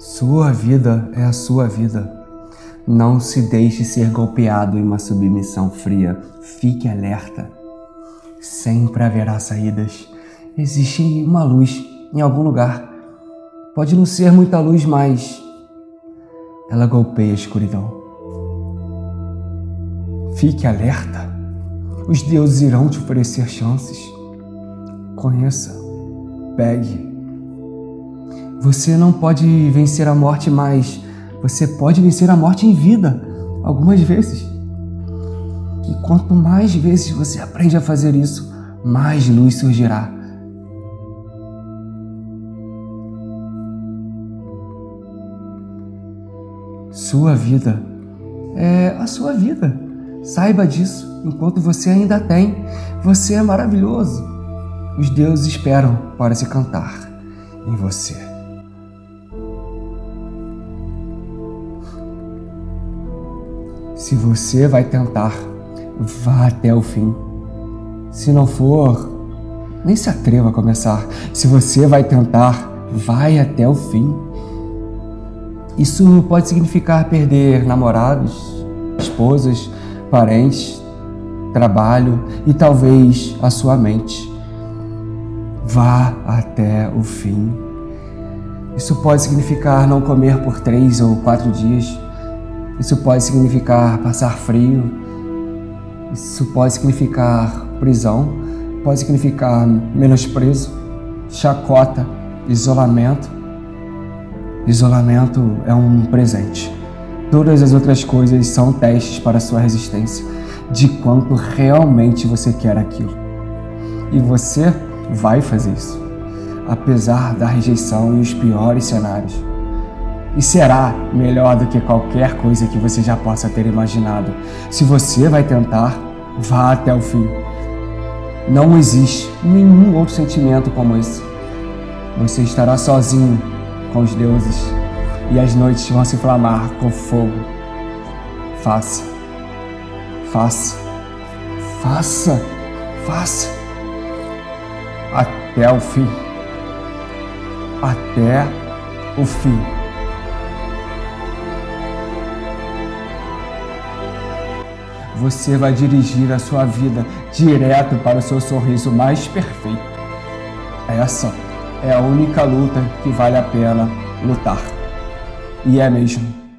Sua vida é a sua vida. Não se deixe ser golpeado em uma submissão fria. Fique alerta. Sempre haverá saídas. Existe uma luz em algum lugar. Pode não ser muita luz, mas ela golpeia a escuridão. Fique alerta. Os deuses irão te oferecer chances. Conheça. Pegue você não pode vencer a morte, mas você pode vencer a morte em vida, algumas vezes. E quanto mais vezes você aprende a fazer isso, mais luz surgirá. Sua vida é a sua vida. Saiba disso enquanto você ainda tem. Você é maravilhoso. Os deuses esperam para se cantar em você. Se você vai tentar, vá até o fim. Se não for, nem se atreva a começar. Se você vai tentar, vai até o fim. Isso pode significar perder namorados, esposas, parentes, trabalho e talvez a sua mente. Vá até o fim. Isso pode significar não comer por três ou quatro dias isso pode significar passar frio, isso pode significar prisão, pode significar menosprezo, chacota, isolamento. Isolamento é um presente. Todas as outras coisas são testes para a sua resistência, de quanto realmente você quer aquilo. E você vai fazer isso, apesar da rejeição e os piores cenários e será melhor do que qualquer coisa que você já possa ter imaginado. Se você vai tentar, vá até o fim. Não existe nenhum outro sentimento como esse. Você estará sozinho com os deuses e as noites vão se inflamar com fogo. Faça, faça, faça, faça até o fim. Até o fim. você vai dirigir a sua vida direto para o seu sorriso mais perfeito. Essa é a única luta que vale a pena lutar. E é mesmo.